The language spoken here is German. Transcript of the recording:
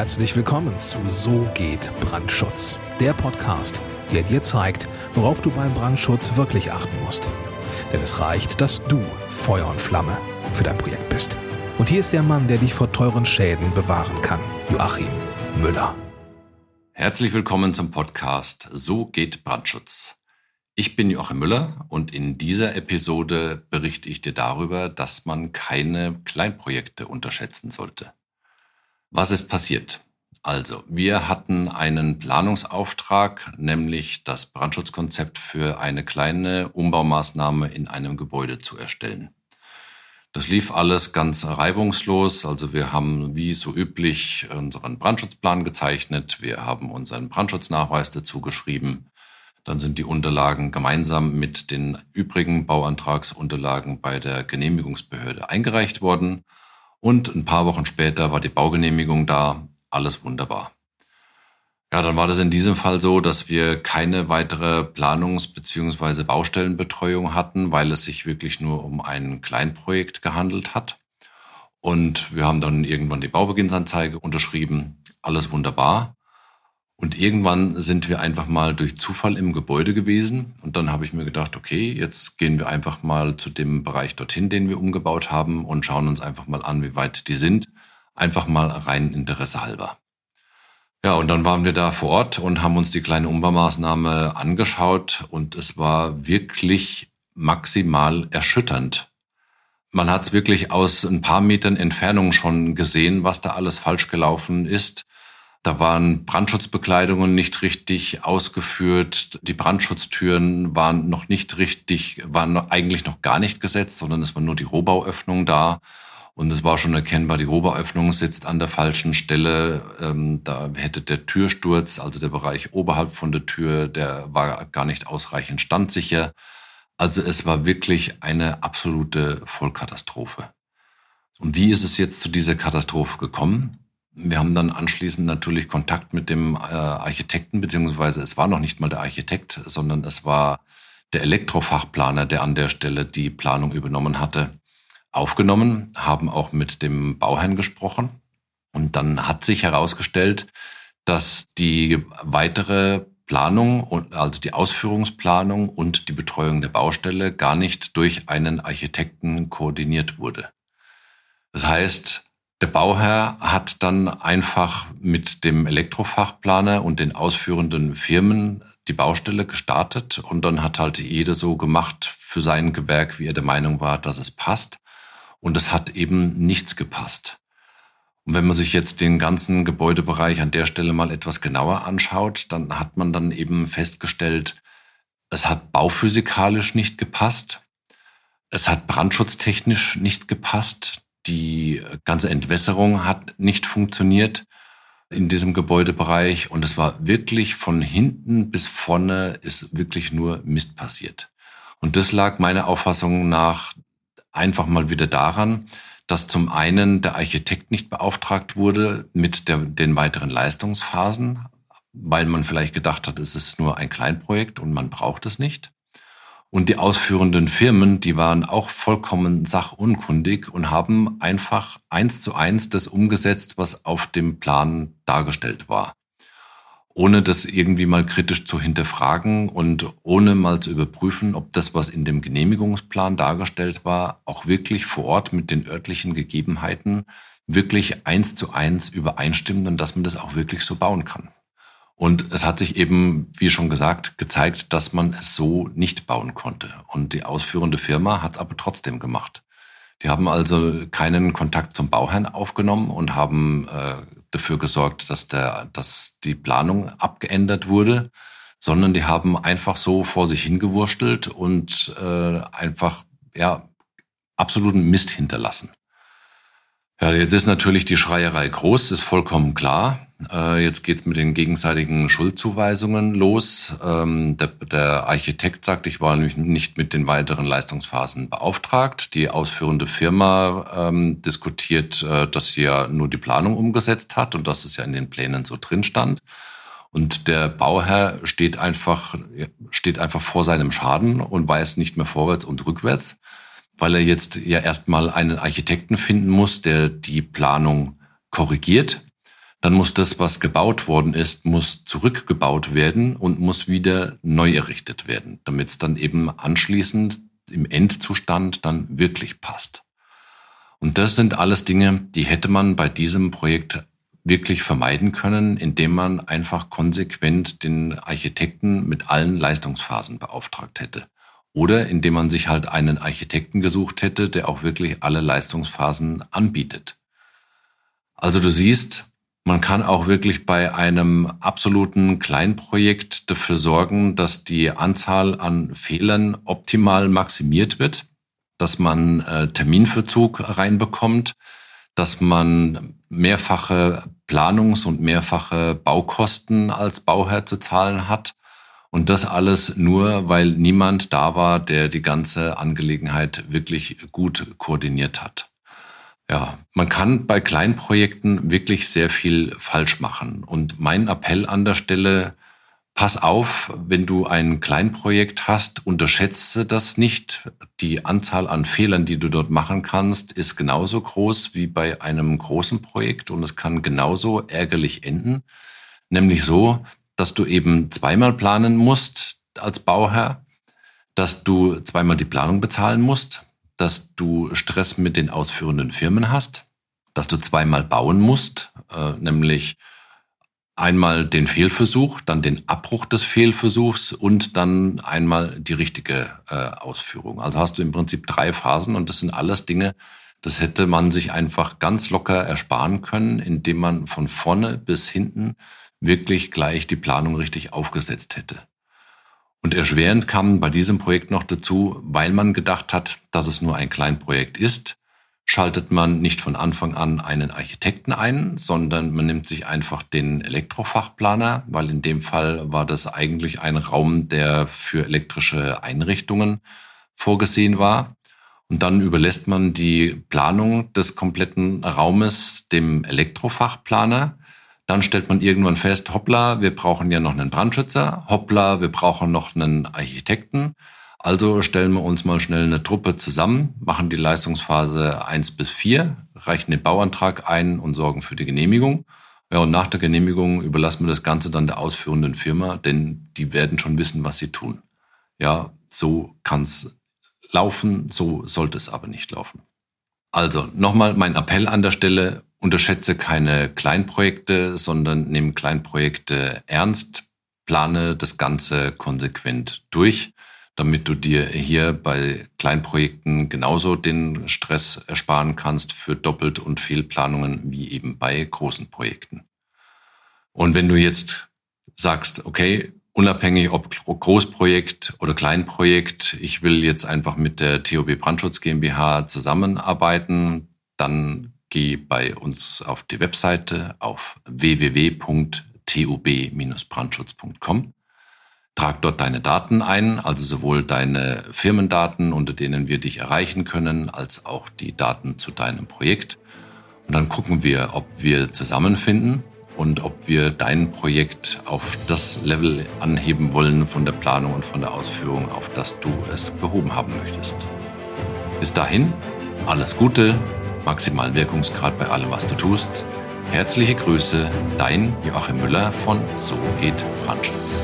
Herzlich willkommen zu So geht Brandschutz, der Podcast, der dir zeigt, worauf du beim Brandschutz wirklich achten musst. Denn es reicht, dass du Feuer und Flamme für dein Projekt bist. Und hier ist der Mann, der dich vor teuren Schäden bewahren kann, Joachim Müller. Herzlich willkommen zum Podcast So geht Brandschutz. Ich bin Joachim Müller und in dieser Episode berichte ich dir darüber, dass man keine Kleinprojekte unterschätzen sollte. Was ist passiert? Also, wir hatten einen Planungsauftrag, nämlich das Brandschutzkonzept für eine kleine Umbaumaßnahme in einem Gebäude zu erstellen. Das lief alles ganz reibungslos. Also wir haben wie so üblich unseren Brandschutzplan gezeichnet. Wir haben unseren Brandschutznachweis dazu geschrieben. Dann sind die Unterlagen gemeinsam mit den übrigen Bauantragsunterlagen bei der Genehmigungsbehörde eingereicht worden. Und ein paar Wochen später war die Baugenehmigung da. Alles wunderbar. Ja, dann war das in diesem Fall so, dass wir keine weitere Planungs- bzw. Baustellenbetreuung hatten, weil es sich wirklich nur um ein Kleinprojekt gehandelt hat. Und wir haben dann irgendwann die Baubeginnsanzeige unterschrieben. Alles wunderbar. Und irgendwann sind wir einfach mal durch Zufall im Gebäude gewesen. Und dann habe ich mir gedacht, okay, jetzt gehen wir einfach mal zu dem Bereich dorthin, den wir umgebaut haben und schauen uns einfach mal an, wie weit die sind. Einfach mal rein Interesse halber. Ja, und dann waren wir da vor Ort und haben uns die kleine Umbaumaßnahme angeschaut und es war wirklich maximal erschütternd. Man hat es wirklich aus ein paar Metern Entfernung schon gesehen, was da alles falsch gelaufen ist. Da waren Brandschutzbekleidungen nicht richtig ausgeführt. Die Brandschutztüren waren noch nicht richtig, waren eigentlich noch gar nicht gesetzt, sondern es war nur die Rohbauöffnung da. Und es war schon erkennbar, die Oberöffnung sitzt an der falschen Stelle. Ähm, da hätte der Türsturz, also der Bereich oberhalb von der Tür, der war gar nicht ausreichend standsicher. Also es war wirklich eine absolute Vollkatastrophe. Und wie ist es jetzt zu dieser Katastrophe gekommen? Wir haben dann anschließend natürlich Kontakt mit dem äh, Architekten, beziehungsweise es war noch nicht mal der Architekt, sondern es war der Elektrofachplaner, der an der Stelle die Planung übernommen hatte aufgenommen, haben auch mit dem Bauherrn gesprochen. Und dann hat sich herausgestellt, dass die weitere Planung, also die Ausführungsplanung und die Betreuung der Baustelle gar nicht durch einen Architekten koordiniert wurde. Das heißt, der Bauherr hat dann einfach mit dem Elektrofachplaner und den ausführenden Firmen die Baustelle gestartet und dann hat halt jeder so gemacht für sein Gewerk, wie er der Meinung war, dass es passt. Und es hat eben nichts gepasst. Und wenn man sich jetzt den ganzen Gebäudebereich an der Stelle mal etwas genauer anschaut, dann hat man dann eben festgestellt, es hat bauphysikalisch nicht gepasst. Es hat brandschutztechnisch nicht gepasst. Die ganze Entwässerung hat nicht funktioniert in diesem Gebäudebereich. Und es war wirklich von hinten bis vorne ist wirklich nur Mist passiert. Und das lag meiner Auffassung nach einfach mal wieder daran, dass zum einen der Architekt nicht beauftragt wurde mit der, den weiteren Leistungsphasen, weil man vielleicht gedacht hat, es ist nur ein Kleinprojekt und man braucht es nicht. Und die ausführenden Firmen, die waren auch vollkommen sachunkundig und haben einfach eins zu eins das umgesetzt, was auf dem Plan dargestellt war ohne das irgendwie mal kritisch zu hinterfragen und ohne mal zu überprüfen, ob das, was in dem Genehmigungsplan dargestellt war, auch wirklich vor Ort mit den örtlichen Gegebenheiten wirklich eins zu eins übereinstimmt und dass man das auch wirklich so bauen kann. Und es hat sich eben, wie schon gesagt, gezeigt, dass man es so nicht bauen konnte. Und die ausführende Firma hat es aber trotzdem gemacht. Die haben also keinen Kontakt zum Bauherrn aufgenommen und haben äh, dafür gesorgt, dass, der, dass die Planung abgeändert wurde, sondern die haben einfach so vor sich hingewurstelt und äh, einfach ja absoluten Mist hinterlassen. Ja, jetzt ist natürlich die Schreierei groß, ist vollkommen klar. Äh, jetzt geht's mit den gegenseitigen Schuldzuweisungen los. Ähm, der, der, Architekt sagt, ich war nicht mit den weiteren Leistungsphasen beauftragt. Die ausführende Firma ähm, diskutiert, äh, dass sie ja nur die Planung umgesetzt hat und dass es ja in den Plänen so drin stand. Und der Bauherr steht einfach, steht einfach vor seinem Schaden und weiß nicht mehr vorwärts und rückwärts weil er jetzt ja erstmal einen Architekten finden muss, der die Planung korrigiert. Dann muss das, was gebaut worden ist, muss zurückgebaut werden und muss wieder neu errichtet werden, damit es dann eben anschließend im Endzustand dann wirklich passt. Und das sind alles Dinge, die hätte man bei diesem Projekt wirklich vermeiden können, indem man einfach konsequent den Architekten mit allen Leistungsphasen beauftragt hätte. Oder indem man sich halt einen Architekten gesucht hätte, der auch wirklich alle Leistungsphasen anbietet. Also du siehst, man kann auch wirklich bei einem absoluten Kleinprojekt dafür sorgen, dass die Anzahl an Fehlern optimal maximiert wird, dass man äh, Terminverzug reinbekommt, dass man mehrfache Planungs- und mehrfache Baukosten als Bauherr zu zahlen hat. Und das alles nur, weil niemand da war, der die ganze Angelegenheit wirklich gut koordiniert hat. Ja, man kann bei Kleinprojekten wirklich sehr viel falsch machen. Und mein Appell an der Stelle, pass auf, wenn du ein Kleinprojekt hast, unterschätze das nicht. Die Anzahl an Fehlern, die du dort machen kannst, ist genauso groß wie bei einem großen Projekt und es kann genauso ärgerlich enden. Nämlich so, dass du eben zweimal planen musst als Bauherr, dass du zweimal die Planung bezahlen musst, dass du Stress mit den ausführenden Firmen hast, dass du zweimal bauen musst, äh, nämlich einmal den Fehlversuch, dann den Abbruch des Fehlversuchs und dann einmal die richtige äh, Ausführung. Also hast du im Prinzip drei Phasen und das sind alles Dinge, das hätte man sich einfach ganz locker ersparen können, indem man von vorne bis hinten wirklich gleich die Planung richtig aufgesetzt hätte. Und erschwerend kam bei diesem Projekt noch dazu, weil man gedacht hat, dass es nur ein Kleinprojekt ist, schaltet man nicht von Anfang an einen Architekten ein, sondern man nimmt sich einfach den Elektrofachplaner, weil in dem Fall war das eigentlich ein Raum, der für elektrische Einrichtungen vorgesehen war. Und dann überlässt man die Planung des kompletten Raumes dem Elektrofachplaner dann stellt man irgendwann fest, hoppla, wir brauchen ja noch einen Brandschützer, hoppla, wir brauchen noch einen Architekten. Also stellen wir uns mal schnell eine Truppe zusammen, machen die Leistungsphase eins bis vier, reichen den Bauantrag ein und sorgen für die Genehmigung. Ja, und nach der Genehmigung überlassen wir das Ganze dann der ausführenden Firma, denn die werden schon wissen, was sie tun. Ja, so kann es laufen, so sollte es aber nicht laufen. Also nochmal mein Appell an der Stelle, unterschätze keine Kleinprojekte, sondern nehme Kleinprojekte ernst, plane das Ganze konsequent durch, damit du dir hier bei Kleinprojekten genauso den Stress ersparen kannst für Doppelt- und Fehlplanungen wie eben bei großen Projekten. Und wenn du jetzt sagst, okay, unabhängig ob Großprojekt oder Kleinprojekt, ich will jetzt einfach mit der TOB Brandschutz GmbH zusammenarbeiten, dann geh bei uns auf die Webseite auf www.tub-brandschutz.com. Trag dort deine Daten ein, also sowohl deine Firmendaten, unter denen wir dich erreichen können, als auch die Daten zu deinem Projekt. Und dann gucken wir, ob wir zusammenfinden und ob wir dein Projekt auf das Level anheben wollen von der Planung und von der Ausführung, auf das du es gehoben haben möchtest. Bis dahin, alles Gute, maximalen Wirkungsgrad bei allem, was du tust. Herzliche Grüße, dein Joachim Müller von So geht Brandschutz.